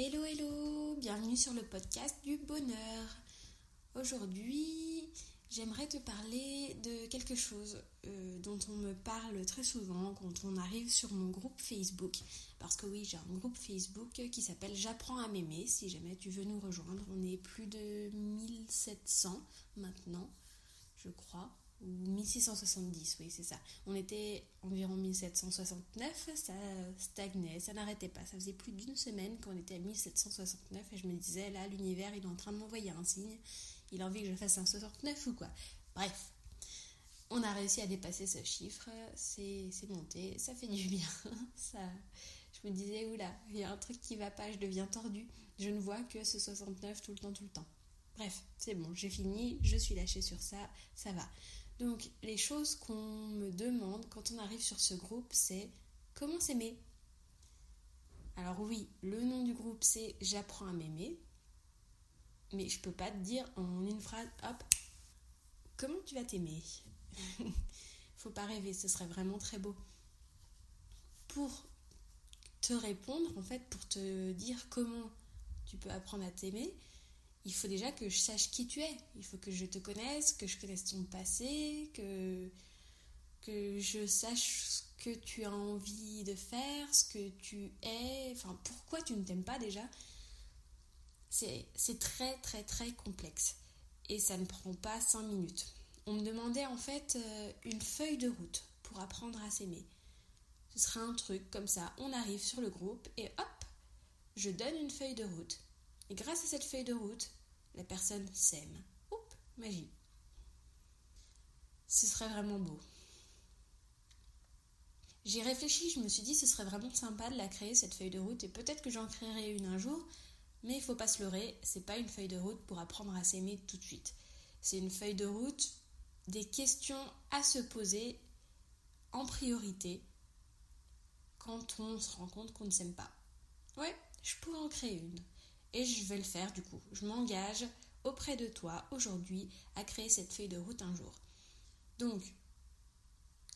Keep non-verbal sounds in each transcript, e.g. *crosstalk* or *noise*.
Hello hello, bienvenue sur le podcast du bonheur. Aujourd'hui, j'aimerais te parler de quelque chose euh, dont on me parle très souvent quand on arrive sur mon groupe Facebook. Parce que oui, j'ai un groupe Facebook qui s'appelle J'apprends à m'aimer. Si jamais tu veux nous rejoindre, on est plus de 1700 maintenant, je crois ou 1670, oui, c'est ça. On était environ 1769, ça stagnait, ça n'arrêtait pas. Ça faisait plus d'une semaine qu'on était à 1769 et je me disais, là, l'univers, il est en train de m'envoyer un signe. Il a envie que je fasse un 69 ou quoi. Bref, on a réussi à dépasser ce chiffre, c'est monté, ça fait du bien. *laughs* ça, je me disais, oula, il y a un truc qui va pas, je deviens tordu. Je ne vois que ce 69 tout le temps, tout le temps. Bref, c'est bon, j'ai fini, je suis lâchée sur ça, ça va. Donc les choses qu'on me demande quand on arrive sur ce groupe, c'est comment s'aimer Alors oui, le nom du groupe c'est J'apprends à m'aimer. Mais je peux pas te dire en une phrase, hop, comment tu vas t'aimer? *laughs* Faut pas rêver, ce serait vraiment très beau. Pour te répondre, en fait, pour te dire comment tu peux apprendre à t'aimer, il faut déjà que je sache qui tu es. Il faut que je te connaisse, que je connaisse ton passé, que, que je sache ce que tu as envie de faire, ce que tu es, enfin pourquoi tu ne t'aimes pas déjà. C'est très très très complexe et ça ne prend pas 5 minutes. On me demandait en fait euh, une feuille de route pour apprendre à s'aimer. Ce sera un truc comme ça, on arrive sur le groupe et hop, je donne une feuille de route. Et grâce à cette feuille de route, la personne s'aime. Oups, magie. Ce serait vraiment beau. J'ai réfléchi, je me suis dit ce serait vraiment sympa de la créer cette feuille de route et peut-être que j'en créerai une un jour, mais il faut pas se leurrer, c'est pas une feuille de route pour apprendre à s'aimer tout de suite. C'est une feuille de route des questions à se poser en priorité quand on se rend compte qu'on ne s'aime pas. Ouais, je pourrais en créer une. Et je vais le faire du coup. Je m'engage auprès de toi aujourd'hui à créer cette feuille de route un jour. Donc,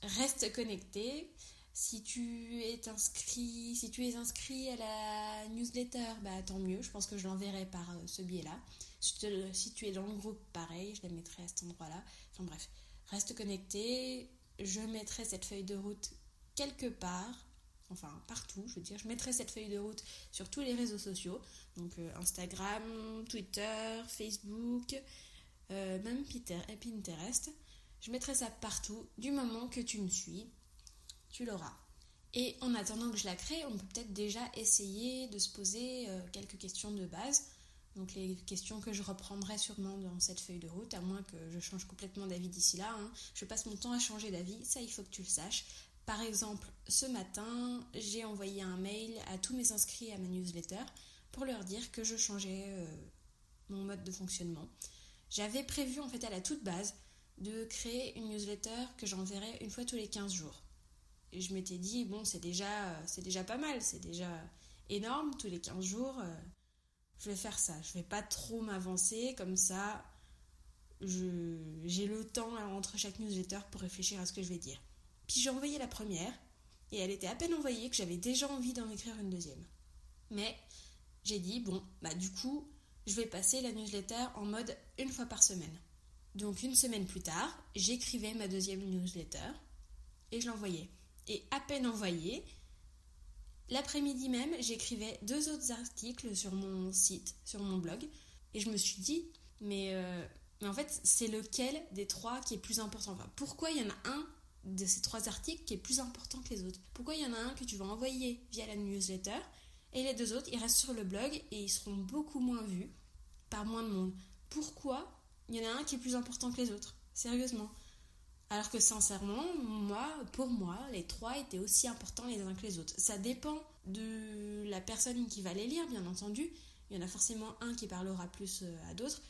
reste connecté. Si tu es inscrit, si tu es inscrit à la newsletter, bah tant mieux. Je pense que je l'enverrai par euh, ce biais-là. Si tu es dans le groupe, pareil, je la mettrai à cet endroit-là. Enfin bref, reste connecté. Je mettrai cette feuille de route quelque part enfin partout, je veux dire, je mettrai cette feuille de route sur tous les réseaux sociaux, donc euh, Instagram, Twitter, Facebook, euh, même Pinterest. Je mettrai ça partout, du moment que tu me suis, tu l'auras. Et en attendant que je la crée, on peut peut-être déjà essayer de se poser euh, quelques questions de base. Donc les questions que je reprendrai sûrement dans cette feuille de route, à moins que je change complètement d'avis d'ici là. Hein. Je passe mon temps à changer d'avis, ça il faut que tu le saches. Par exemple, ce matin, j'ai envoyé un mail à tous mes inscrits à ma newsletter pour leur dire que je changeais euh, mon mode de fonctionnement. J'avais prévu en fait à la toute base de créer une newsletter que j'enverrais une fois tous les 15 jours. Et je m'étais dit, bon, c'est déjà, c'est déjà pas mal, c'est déjà énorme, tous les 15 jours, euh, je vais faire ça. Je vais pas trop m'avancer, comme ça, j'ai le temps entre chaque newsletter pour réfléchir à ce que je vais dire. Puis j'ai envoyé la première, et elle était à peine envoyée que j'avais déjà envie d'en écrire une deuxième. Mais j'ai dit, bon, bah du coup, je vais passer la newsletter en mode une fois par semaine. Donc une semaine plus tard, j'écrivais ma deuxième newsletter et je l'envoyais. Et à peine envoyée, l'après-midi même, j'écrivais deux autres articles sur mon site, sur mon blog, et je me suis dit, mais, euh, mais en fait, c'est lequel des trois qui est plus important? Enfin, Pourquoi il y en a un de ces trois articles qui est plus important que les autres. Pourquoi il y en a un que tu vas envoyer via la newsletter et les deux autres, ils restent sur le blog et ils seront beaucoup moins vus par moins de monde. Pourquoi il y en a un qui est plus important que les autres? Sérieusement. Alors que sincèrement, moi, pour moi, les trois étaient aussi importants les uns que les autres. Ça dépend de la personne qui va les lire, bien entendu. Il y en a forcément un qui parlera plus euh, à d'autres.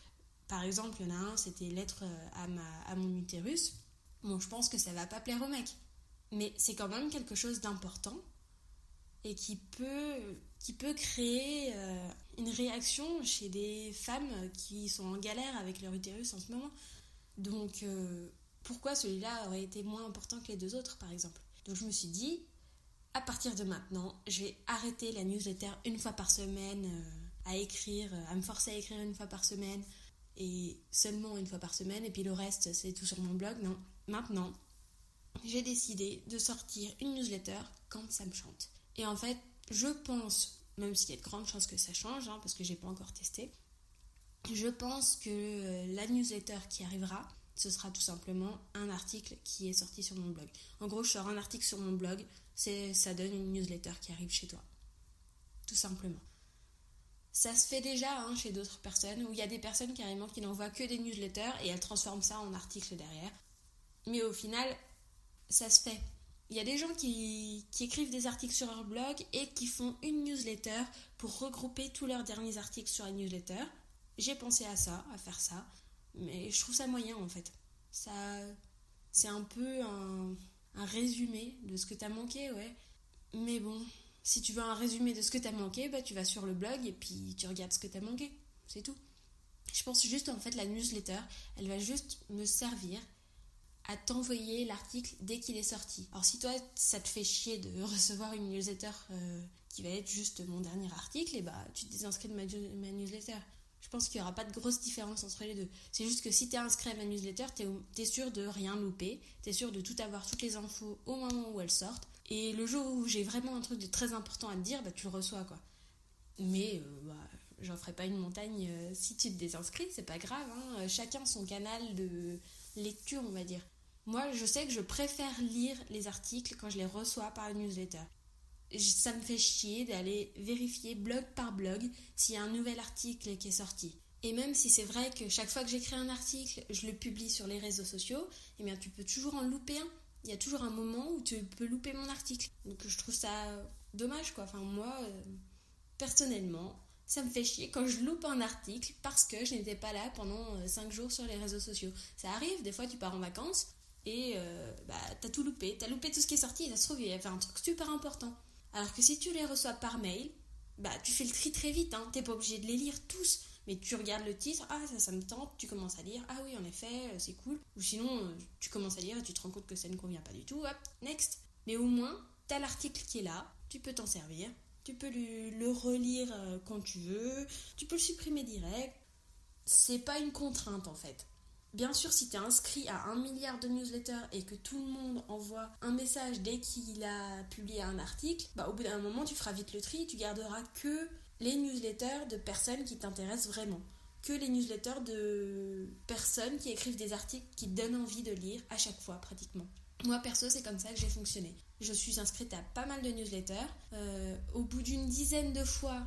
Par exemple, il y en a un, c'était Lettre euh, à, ma, à mon utérus. Bon, je pense que ça va pas plaire au mec. Mais c'est quand même quelque chose d'important et qui peut, qui peut créer euh, une réaction chez des femmes qui sont en galère avec leur utérus en ce moment. Donc, euh, pourquoi celui-là aurait été moins important que les deux autres, par exemple? Donc, je me suis dit, à partir de maintenant, je vais arrêter la newsletter une fois par semaine euh, à écrire, à me forcer à écrire une fois par semaine et seulement une fois par semaine et puis le reste c'est tout sur mon blog. Non, maintenant, j'ai décidé de sortir une newsletter quand ça me chante. Et en fait, je pense, même s'il y a de grandes chances que ça change, hein, parce que j'ai pas encore testé, je pense que euh, la newsletter qui arrivera, ce sera tout simplement un article qui est sorti sur mon blog. En gros, je sors un article sur mon blog, ça donne une newsletter qui arrive chez toi. Tout simplement. Ça se fait déjà hein, chez d'autres personnes, où il y a des personnes carrément qui n'envoient que des newsletters et elles transforment ça en article derrière. Mais au final, ça se fait. Il y a des gens qui, qui, écrivent des articles sur leur blog et qui font une newsletter pour regrouper tous leurs derniers articles sur la newsletter. J'ai pensé à ça, à faire ça, mais je trouve ça moyen en fait. Ça, c'est un peu un, un, résumé de ce que t'as manqué, ouais. Mais bon, si tu veux un résumé de ce que t'as manqué, bah tu vas sur le blog et puis tu regardes ce que t'as manqué. C'est tout. Je pense juste en fait la newsletter, elle va juste me servir à t'envoyer l'article dès qu'il est sorti. Alors si toi ça te fait chier de *laughs* recevoir une newsletter euh, qui va être juste mon dernier article, et eh bah tu te désinscris de ma, newsletter. Je pense qu'il n'y aura pas de grosse différence entre les deux. C'est juste que si tu es inscrit à ma newsletter, tu es, sûr de rien louper, tu es sûr de tout avoir, toutes les infos au moment où elles sortent. Et le jour où j'ai vraiment un truc de très important à te dire, bah, tu le reçois quoi. Mais euh, bah, j'en ferai pas une montagne euh, si tu te désinscris, c'est pas grave. Hein. Chacun son canal de lecture, on va dire. Moi, je sais que je préfère lire les articles quand je les reçois par la newsletter. Ça me fait chier d'aller vérifier blog par blog s'il y a un nouvel article qui est sorti. Et même si c'est vrai que chaque fois que j'écris un article, je le publie sur les réseaux sociaux, eh bien tu peux toujours en louper un. Il y a toujours un moment où tu peux louper mon article. Donc je trouve ça dommage quoi. Enfin moi, euh, personnellement, ça me fait chier quand je loupe un article parce que je n'étais pas là pendant 5 euh, jours sur les réseaux sociaux. Ça arrive, des fois tu pars en vacances, et euh, bah, t'as tout loupé. T'as loupé tout ce qui est sorti et ça se trouve, il y avait un truc super important. Alors que si tu les reçois par mail, bah tu fais le tri très vite, hein. t'es pas obligé de les lire tous. Mais tu regardes le titre, ah ça, ça me tente, tu commences à lire, ah oui en effet, euh, c'est cool. Ou sinon, euh, tu commences à lire et tu te rends compte que ça ne convient pas du tout, hop, next. Mais au moins, t'as l'article qui est là, tu peux t'en servir, tu peux le relire quand tu veux, tu peux le supprimer direct. C'est pas une contrainte en fait. Bien sûr, si tu es inscrit à un milliard de newsletters et que tout le monde envoie un message dès qu'il a publié un article, bah, au bout d'un moment, tu feras vite le tri et tu garderas que les newsletters de personnes qui t'intéressent vraiment. Que les newsletters de personnes qui écrivent des articles qui donnent envie de lire à chaque fois, pratiquement. Moi, perso, c'est comme ça que j'ai fonctionné. Je suis inscrite à pas mal de newsletters. Euh, au bout d'une dizaine de fois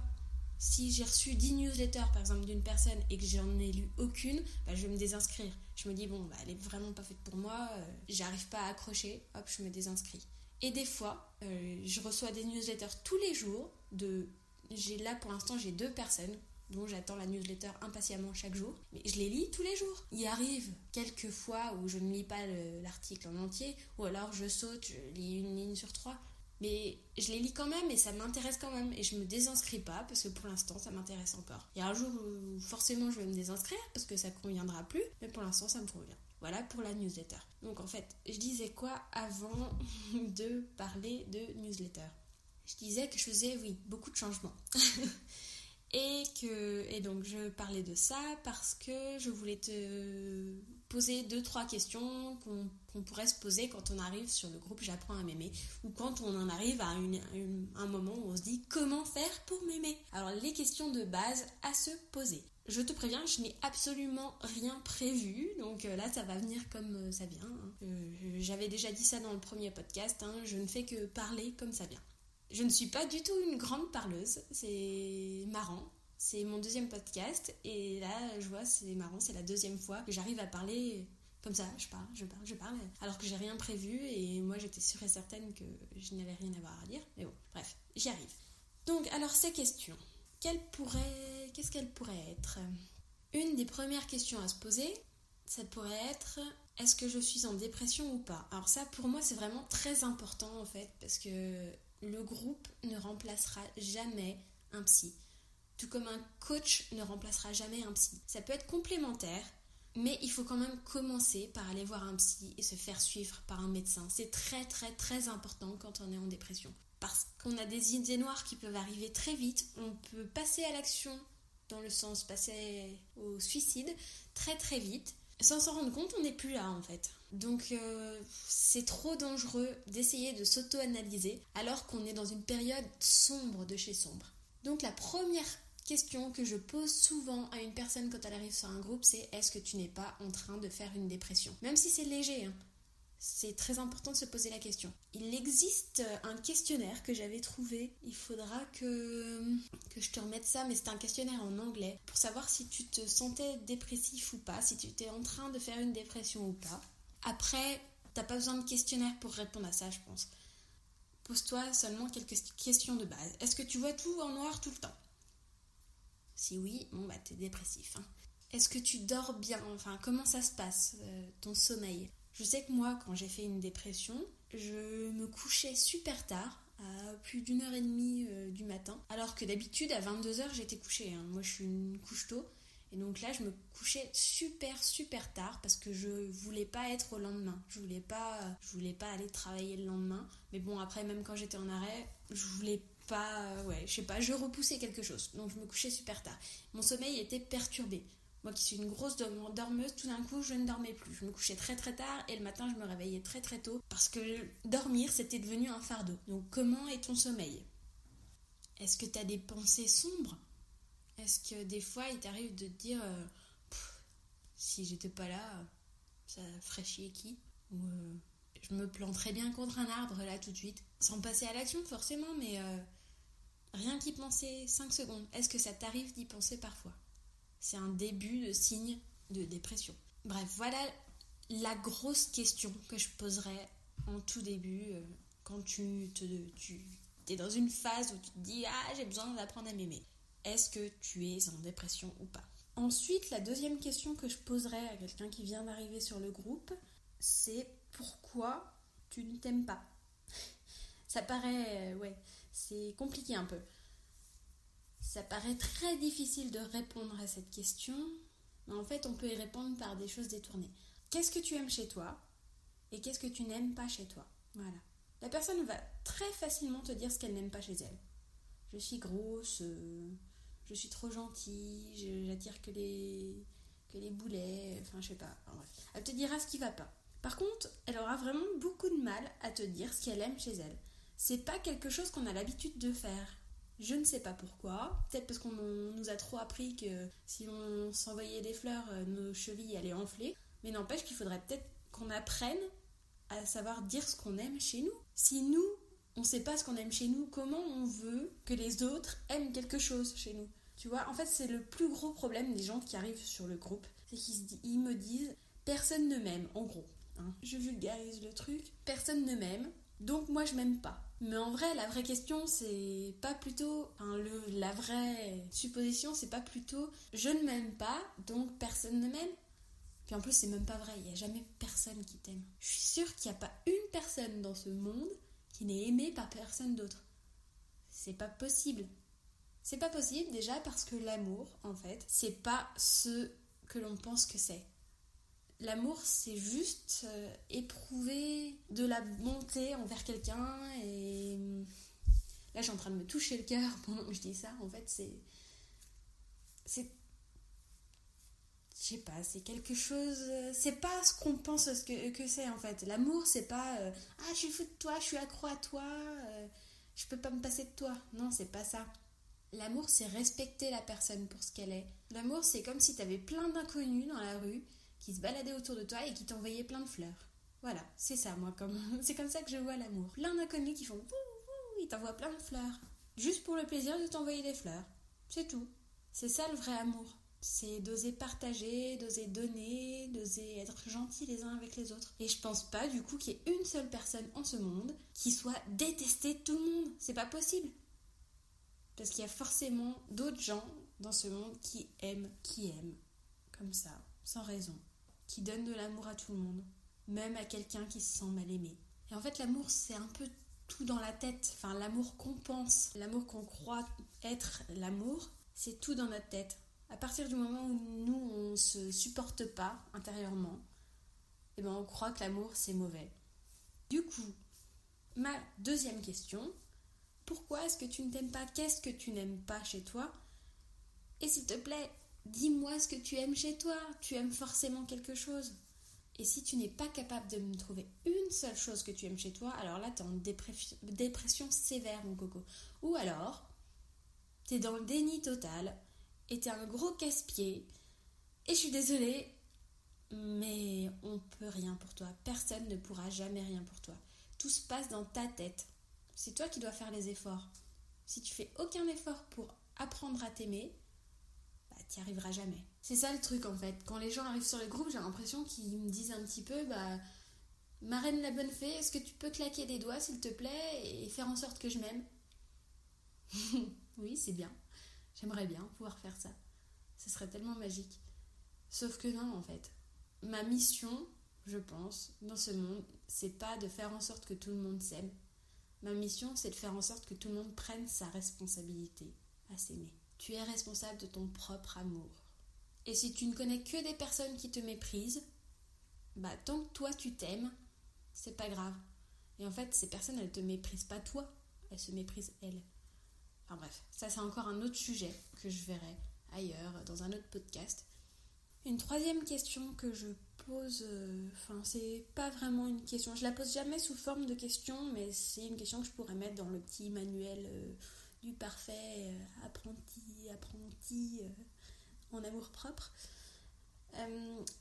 si j'ai reçu 10 newsletters par exemple d'une personne et que j'en ai lu aucune, bah, je vais me désinscrire. Je me dis bon, bah, elle est vraiment pas faite pour moi, euh, j'arrive pas à accrocher, hop, je me désinscris. Et des fois, euh, je reçois des newsletters tous les jours de j'ai là pour l'instant j'ai deux personnes dont j'attends la newsletter impatiemment chaque jour, mais je les lis tous les jours. Il arrive quelques fois où je ne lis pas l'article en entier, ou alors je saute, je lis une ligne sur trois. Mais je les lis quand même et ça m'intéresse quand même. Et je me désinscris pas parce que pour l'instant ça m'intéresse encore. Il y a un jour où forcément je vais me désinscrire parce que ça conviendra plus. Mais pour l'instant ça me convient. Voilà pour la newsletter. Donc en fait, je disais quoi avant *laughs* de parler de newsletter? Je disais que je faisais, oui, beaucoup de changements. *laughs* et que donc je parlais de ça parce que je voulais te poser deux, trois questions qu'on pourrait se poser quand on arrive sur le groupe J'apprends à m'aimer ou quand on en arrive à un moment où on se dit comment faire pour m'aimer. Alors les questions de base à se poser. Je te préviens, je n'ai absolument rien prévu, donc euh, là ça va venir comme euh, ça vient. Hein. Euh, j'avais déjà dit ça dans le premier podcast, hein. je ne fais que parler comme ça vient. Je ne suis pas du tout une grande parleuse, c'est marrant. C'est mon deuxième podcast et là, je vois, c'est marrant, c'est la deuxième fois que j'arrive à parler comme ça. Je parle, je parle, je parle, alors que j'ai rien prévu et moi j'étais sûre et certaine que je n'avais rien à voir à dire. Mais bon, bref, j'y arrive. Donc, alors ces questions, qu'est-ce qu'elles pourraient être? Une des premières questions à se poser, ça pourrait être est-ce que je suis en dépression ou pas? Alors ça, pour moi, c'est vraiment très important en fait, parce que le groupe ne remplacera jamais un psy. Tout comme un coach ne remplacera jamais un psy. Ça peut être complémentaire, mais il faut quand même commencer par aller voir un psy et se faire suivre par un médecin. C'est très très très important quand on est en dépression. parce qu'on a des idées noires qui peuvent arriver très vite. On peut passer à l'action dans le sens passer au suicide très très vite. Sans s'en rendre compte, on n'est plus là en fait. Donc euh, c'est trop dangereux d'essayer de s'auto-analyser alors qu'on est dans une période sombre de chez sombre. Donc la première question que je pose souvent à une personne quand elle arrive sur un groupe, c'est est-ce que tu n'es pas en train de faire une dépression? Même si c'est léger, hein, c'est très important de se poser la question. Il existe un questionnaire que j'avais trouvé. Il faudra que, que je te remette ça, mais c'est un questionnaire en anglais pour savoir si tu te sentais dépressif ou pas, si tu étais en train de faire une dépression ou pas. Après, t'as pas besoin de questionnaire pour répondre à ça, je pense. Pose-toi seulement quelques questions de base. Est-ce que tu vois tout en noir tout le temps? Si oui, bon bah t'es dépressif. Hein. Est-ce que tu dors bien? Enfin, comment ça se passe, euh, ton sommeil? Je sais que moi, quand j'ai fait une dépression, je me couchais super tard, à plus d'une heure et demie euh, du matin, alors que d'habitude, à 22h, j'étais couchée. Hein. Moi, je suis une couche tôt. Et donc là, je me couchais super super tard parce que je voulais pas être au lendemain. Je voulais pas, je voulais pas aller travailler le lendemain. Mais bon, après, même quand j'étais en arrêt, je voulais pas, ouais, je sais pas, je repoussais quelque chose. Donc je me couchais super tard. Mon sommeil était perturbé. Moi qui suis une grosse dormeuse, tout d'un coup, je ne dormais plus. Je me couchais très très tard et le matin, je me réveillais très très tôt parce que dormir, c'était devenu un fardeau. Donc comment est ton sommeil? Est-ce que tu as des pensées sombres? Est-ce que des fois il t'arrive de te dire euh, si j'étais pas là, ça ferait chier qui? Ou euh, je me planterais bien contre un arbre là tout de suite, sans passer à l'action forcément, mais euh, rien qu'y penser 5 secondes. Est-ce que ça t'arrive d'y penser parfois? C'est un début de signe de dépression. Bref, voilà la grosse question que je poserais en tout début quand tu, te, tu es dans une phase où tu te dis Ah, j'ai besoin d'apprendre à m'aimer est-ce que tu es en dépression ou pas? Ensuite, la deuxième question que je poserais à quelqu'un qui vient d'arriver sur le groupe, c'est pourquoi tu ne t'aimes pas? Ça paraît, euh, ouais, c'est compliqué un peu. Ça paraît très difficile de répondre à cette question, mais en fait, on peut y répondre par des choses détournées. Qu'est-ce que tu aimes chez toi et qu'est-ce que tu n'aimes pas chez toi? Voilà. La personne va très facilement te dire ce qu'elle n'aime pas chez elle. Je suis grosse, euh, je suis trop gentille, j'attire que les, que les boulets, enfin je sais pas. Elle te dira ce qui va pas. Par contre, elle aura vraiment beaucoup de mal à te dire ce qu'elle aime chez elle. C'est pas quelque chose qu'on a l'habitude de faire. Je ne sais pas pourquoi. Peut-être parce qu'on nous a trop appris que si on s'envoyait des fleurs, euh, nos chevilles allaient enfler. Mais n'empêche qu'il faudrait peut-être qu'on apprenne à savoir dire ce qu'on aime chez nous. Si nous, on sait pas ce qu'on aime chez nous, comment on veut que les autres aiment quelque chose chez nous? Tu vois, en fait, c'est le plus gros problème des gens qui arrivent sur le groupe. C'est qu'ils me disent personne ne m'aime, en gros. Hein. Je vulgarise le truc. Personne ne m'aime, donc moi je m'aime pas. Mais en vrai, la vraie question, c'est pas plutôt. La vraie supposition, c'est pas plutôt je ne m'aime pas, donc personne ne m'aime. Puis en plus, c'est même pas vrai, il n'y a jamais personne qui t'aime. Je suis sûre qu'il n'y a pas une personne dans ce monde qui n'est aimé par personne d'autre. C'est pas possible. C'est pas possible déjà parce que l'amour, en fait, c'est pas ce que l'on pense que c'est. L'amour, c'est juste euh, éprouver de la bonté envers quelqu'un et là, je suis en train de me toucher le cœur *laughs* pendant que je dis ça. En fait, c'est c'est je sais pas, c'est quelque chose. C'est pas ce qu'on pense que, que c'est en fait. L'amour, c'est pas euh, Ah, je suis fou de toi, je suis accro à toi, euh, je peux pas me passer de toi. Non, c'est pas ça. L'amour, c'est respecter la personne pour ce qu'elle est. L'amour, c'est comme si t'avais plein d'inconnus dans la rue qui se baladaient autour de toi et qui t'envoyaient plein de fleurs. Voilà, c'est ça, moi, *laughs* c'est comme ça que je vois l'amour. Plein d'inconnus qui font ils t'envoient plein de fleurs. Juste pour le plaisir de t'envoyer des fleurs. C'est tout. C'est ça le vrai amour c'est d'oser partager, d'oser donner, d'oser être gentil les uns avec les autres. Et je pense pas du coup qu'il y ait une seule personne en ce monde qui soit détestée de tout le monde. C'est pas possible. Parce qu'il y a forcément d'autres gens dans ce monde qui aiment, qui aiment, comme ça, sans raison, qui donnent de l'amour à tout le monde, même à quelqu'un qui se sent mal aimé. Et en fait, l'amour, c'est un peu tout dans la tête. Enfin, l'amour qu'on pense, l'amour qu'on croit être l'amour, c'est tout dans notre tête. À partir du moment où nous, on se supporte pas intérieurement, eh ben on croit que l'amour, c'est mauvais. Du coup, ma deuxième question, pourquoi est-ce que tu ne t'aimes pas? Qu'est-ce que tu n'aimes pas chez toi? Et s'il te plaît, dis-moi ce que tu aimes chez toi. Tu aimes forcément quelque chose. Et si tu n'es pas capable de me trouver une seule chose que tu aimes chez toi, alors là, tu es en dépression, sévère, mon coco. Ou alors, tu es dans le déni total et tu es un gros casse-pied. Et je suis désolée, mais on peut rien pour toi. Personne ne pourra jamais rien pour toi. Tout se passe dans ta tête. C'est toi qui dois faire les efforts. Si tu fais aucun effort pour apprendre à t'aimer, n'y arriveras jamais. C'est ça le truc en fait. Quand les gens arrivent sur le groupe, j'ai l'impression qu'ils me disent un petit peu bah, Marraine la bonne fée, est-ce que tu peux claquer des doigts s'il te plaît et faire en sorte que je m'aime? *laughs* Oui, c'est bien. J'aimerais bien pouvoir faire ça. Ce serait tellement magique. Sauf que non, en fait. Ma mission, je pense, dans ce monde, c'est pas de faire en sorte que tout le monde s'aime. Ma mission, c'est de faire en sorte que tout le monde prenne sa responsabilité à s'aimer. Tu es responsable de ton propre amour. Et si tu ne connais que des personnes qui te méprisent, bah tant que toi tu t'aimes, c'est pas grave. Et en fait, ces personnes, elles te méprisent pas toi, elles se méprisent elles. Enfin bref, ça c'est encore un autre sujet que je verrai ailleurs, dans un autre podcast. Une troisième question que je pose, euh, enfin c'est pas vraiment une question, je la pose jamais sous forme de question, mais c'est une question que je pourrais mettre dans le petit manuel euh, parfait euh, apprenti, apprenti en amour propre.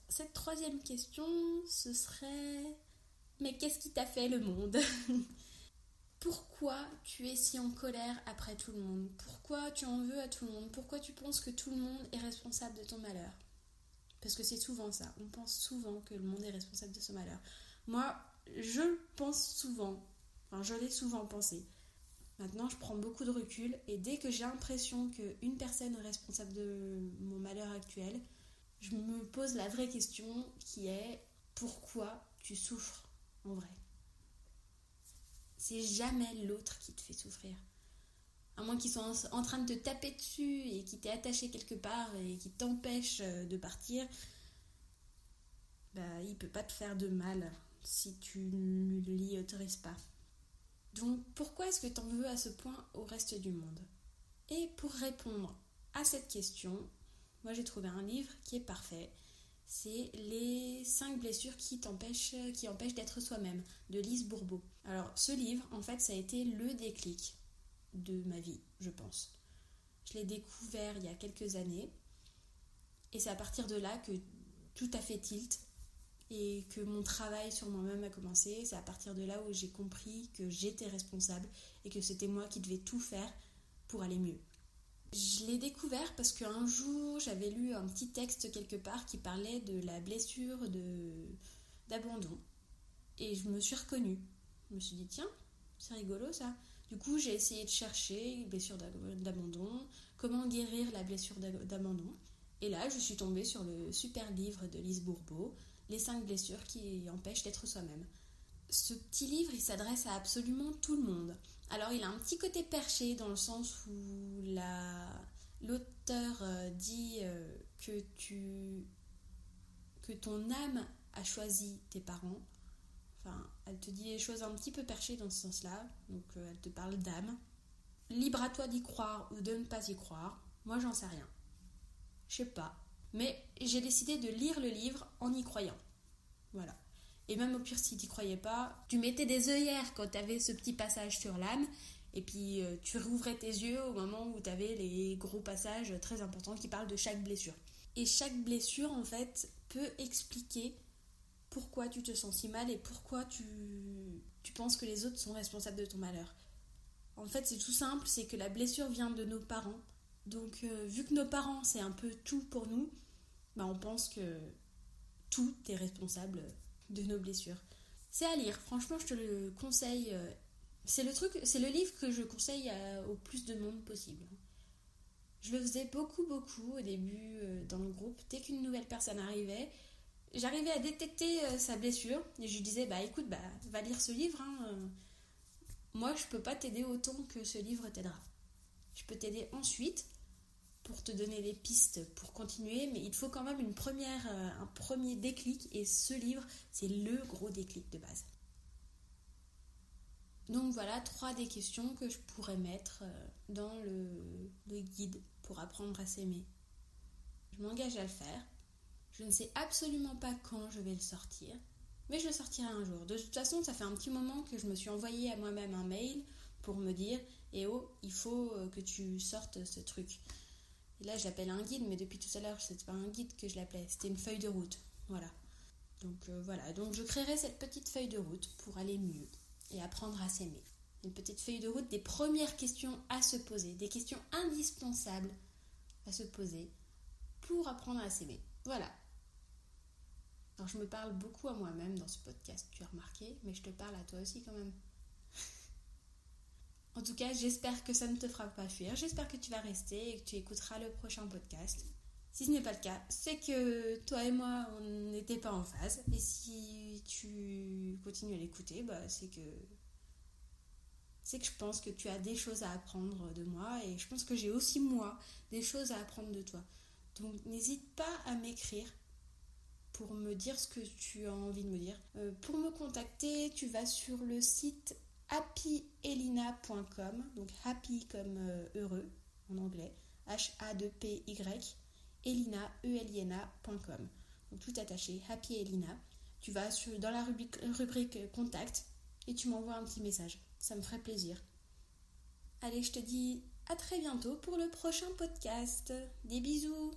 cette troisième question, ce serait mais qu'est-ce qui t'a fait le monde *laughs* Pourquoi tu es si en colère après tout le monde? Pourquoi tu en veux à tout le monde? Pourquoi tu penses que tout le monde est responsable de ton malheur? Parce que c'est souvent ça. On pense souvent que le monde est responsable de ce malheur. Moi, je pense souvent, enfin je l'ai souvent pensé. Maintenant, je prends beaucoup de recul et dès que j'ai l'impression qu'une personne est responsable de mon malheur actuel, je me pose la vraie question qui est pourquoi tu souffres en vrai? C'est jamais l'autre qui te fait souffrir à moins qu'ils soient en train de te taper dessus et qui t'aient attaché quelque part et qui t'empêchent euh, de partir, bah, il peut pas te faire de mal si tu ne l'y autorises pas. Donc pourquoi est-ce que tu en veux à ce point au reste du monde? Et pour répondre à cette question, moi j'ai trouvé un livre qui est parfait. C'est Les 5 blessures qui qui empêchent d'être soi-même, de Lise Bourbeau. Alors ce livre, en fait, ça a été le déclic de ma vie, je pense. Je l'ai découvert il y a quelques années et c'est à partir de là que tout a fait tilt et que mon travail sur moi-même a commencé. C'est à partir de là où j'ai compris que j'étais responsable et que c'était moi qui devais tout faire pour aller mieux. Je l'ai découvert parce qu'un jour j'avais lu un petit texte quelque part qui parlait de la blessure d'abandon et je me suis reconnue. Je me suis dit tiens, c'est rigolo ça. Du coup, j'ai essayé de chercher blessure d'abandon, comment guérir la blessure d'abandon. Et là, je suis tombée sur le super livre de Lise Bourbeau, Les 5 blessures qui empêchent d'être soi-même. Ce petit livre, il s'adresse à absolument tout le monde. Alors, il a un petit côté perché dans le sens où l'auteur euh, dit euh, que, tu, que ton âme a choisi tes parents Enfin, elle te dit des choses un petit peu perchées dans ce sens-là. Donc, euh, elle te parle d'âme. Libre à toi d'y croire ou de ne pas y croire. Moi, j'en sais rien. Je sais pas. Mais j'ai décidé de lire le livre en y croyant. Voilà. Et même au pire, si tu croyais pas, tu mettais des œillères quand tu avais ce petit passage sur l'âme. Et puis, euh, tu rouvrais tes yeux au moment où tu avais les gros passages très importants qui parlent de chaque blessure. Et chaque blessure, en fait, peut expliquer pourquoi tu te sens si mal et pourquoi tu, tu penses que les autres sont responsables de ton malheur. En fait, c'est tout simple, c'est que la blessure vient de nos parents. Donc, euh, vu que nos parents, c'est un peu tout pour nous, bah, on pense que tout est responsable de nos blessures. C'est à lire, franchement, je te le conseille. Euh, c'est le truc, c'est le livre que je conseille au plus de monde possible. Je le faisais beaucoup, beaucoup au début euh, dans le groupe. Dès qu'une nouvelle personne arrivait, j'arrivais à détecter euh, sa blessure et je lui disais bah écoute bah va lire ce livre hein, moi je peux pas t'aider autant que ce livre t'aidera je peux t'aider ensuite pour te donner des pistes pour continuer mais il faut quand même une première euh, un premier déclic et ce livre c'est le gros déclic de base Donc voilà trois des questions que je pourrais mettre euh, dans le, le guide pour apprendre à s'aimer. Je m'engage à le faire. Je ne sais absolument pas quand je vais le sortir, mais je le sortirai un jour. De toute façon, ça fait un petit moment que je me suis envoyé à moi-même un mail pour me dire Eh oh, il faut euh, que tu sortes ce truc. Là, j'appelle un guide, mais depuis tout à l'heure, c'était pas un guide que je l'appelais, c'était une feuille de route. Voilà. Donc euh, voilà, donc je créerai cette petite feuille de route pour aller mieux et apprendre à s'aimer. Une petite feuille de route des premières questions à se poser, des questions indispensables à se poser pour apprendre à s'aimer. Voilà. Alors je me parle beaucoup à moi-même dans ce podcast, tu as remarqué, mais je te parle à toi aussi quand même. En tout cas, j'espère que ça ne te fera pas fuir, j'espère que tu vas rester et que tu écouteras le prochain podcast. Si ce n'est pas le cas, c'est que toi et moi, on n'était pas en phase. Et si tu continues à l'écouter, bah, c'est que c'est que je pense que tu as des choses à apprendre de moi et je pense que j'ai aussi moi des choses à apprendre de toi. Donc n'hésite pas à m'écrire pour me dire ce que tu as envie de me dire. Euh, pour me contacter, tu vas sur le site happyelina.com, donc happy comme euh, heureux en anglais, H-A-2-P-Y, elina, e Donc tout attaché, Happy Elina. Tu vas sur, dans la rubrique contact et tu m'envoies un petit message. Ça me ferait plaisir. Allez, je te dis à très bientôt pour le prochain podcast. Des bisous